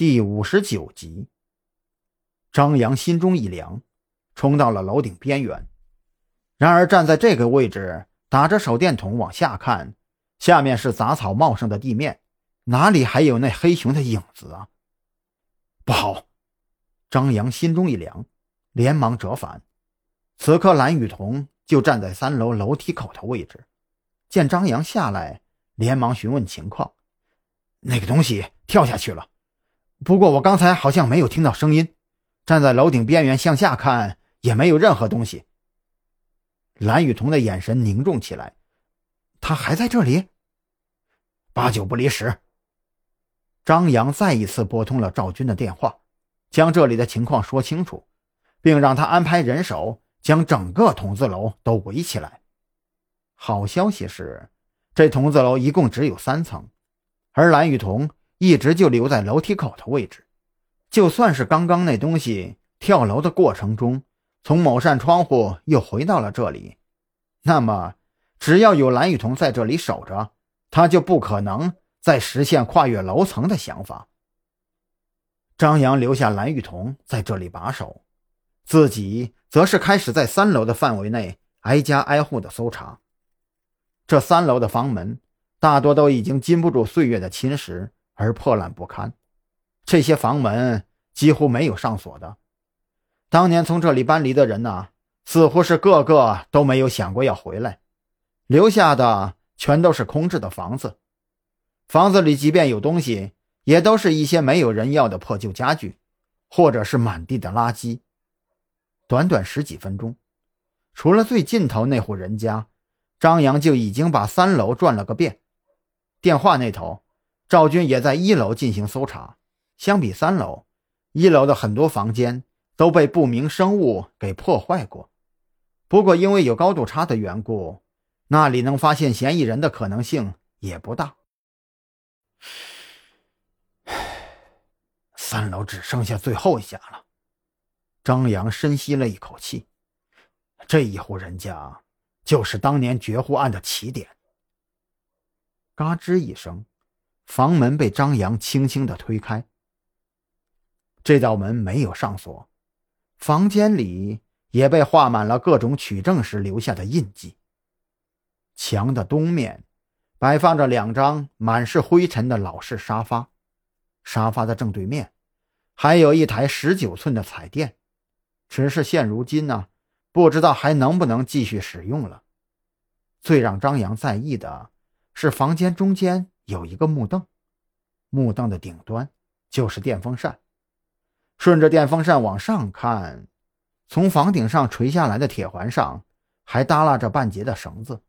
第五十九集，张扬心中一凉，冲到了楼顶边缘。然而站在这个位置，打着手电筒往下看，下面是杂草茂盛的地面，哪里还有那黑熊的影子啊？不好！张扬心中一凉，连忙折返。此刻蓝雨桐就站在三楼楼梯口的位置，见张扬下来，连忙询问情况：“那个东西跳下去了。”不过我刚才好像没有听到声音，站在楼顶边缘向下看也没有任何东西。蓝雨桐的眼神凝重起来，他还在这里，八九不离十。张扬再一次拨通了赵军的电话，将这里的情况说清楚，并让他安排人手将整个筒子楼都围起来。好消息是，这筒子楼一共只有三层，而蓝雨桐。一直就留在楼梯口的位置，就算是刚刚那东西跳楼的过程中，从某扇窗户又回到了这里，那么只要有蓝雨桐在这里守着，他就不可能再实现跨越楼层的想法。张扬留下蓝雨桐在这里把守，自己则是开始在三楼的范围内挨家挨户的搜查。这三楼的房门大多都已经经不住岁月的侵蚀。而破烂不堪，这些房门几乎没有上锁的。当年从这里搬离的人呢，似乎是个个都没有想过要回来，留下的全都是空置的房子。房子里即便有东西，也都是一些没有人要的破旧家具，或者是满地的垃圾。短短十几分钟，除了最尽头那户人家，张扬就已经把三楼转了个遍。电话那头。赵军也在一楼进行搜查。相比三楼，一楼的很多房间都被不明生物给破坏过。不过，因为有高度差的缘故，那里能发现嫌疑人的可能性也不大。三楼只剩下最后一家了。张扬深吸了一口气，这一户人家就是当年绝户案的起点。嘎吱一声。房门被张扬轻轻的推开，这道门没有上锁，房间里也被画满了各种取证时留下的印记。墙的东面摆放着两张满是灰尘的老式沙发，沙发的正对面还有一台十九寸的彩电，只是现如今呢，不知道还能不能继续使用了。最让张扬在意的是房间中间。有一个木凳，木凳的顶端就是电风扇。顺着电风扇往上看，从房顶上垂下来的铁环上还耷拉着半截的绳子。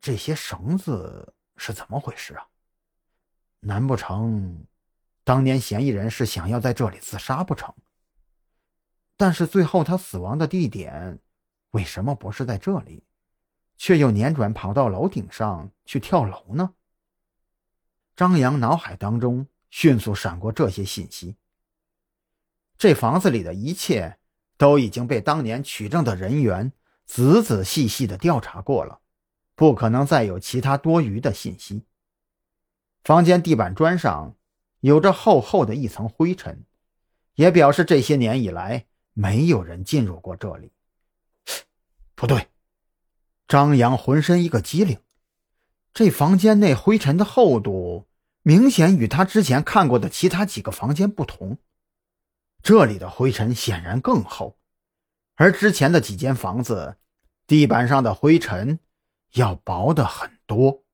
这些绳子是怎么回事啊？难不成当年嫌疑人是想要在这里自杀不成？但是最后他死亡的地点为什么不是在这里，却又辗转跑到楼顶上去跳楼呢？张扬脑海当中迅速闪过这些信息。这房子里的一切都已经被当年取证的人员仔仔细细的调查过了，不可能再有其他多余的信息。房间地板砖上有着厚厚的一层灰尘，也表示这些年以来没有人进入过这里。不对，张扬浑身一个机灵，这房间内灰尘的厚度。明显与他之前看过的其他几个房间不同，这里的灰尘显然更厚，而之前的几间房子地板上的灰尘要薄的很多。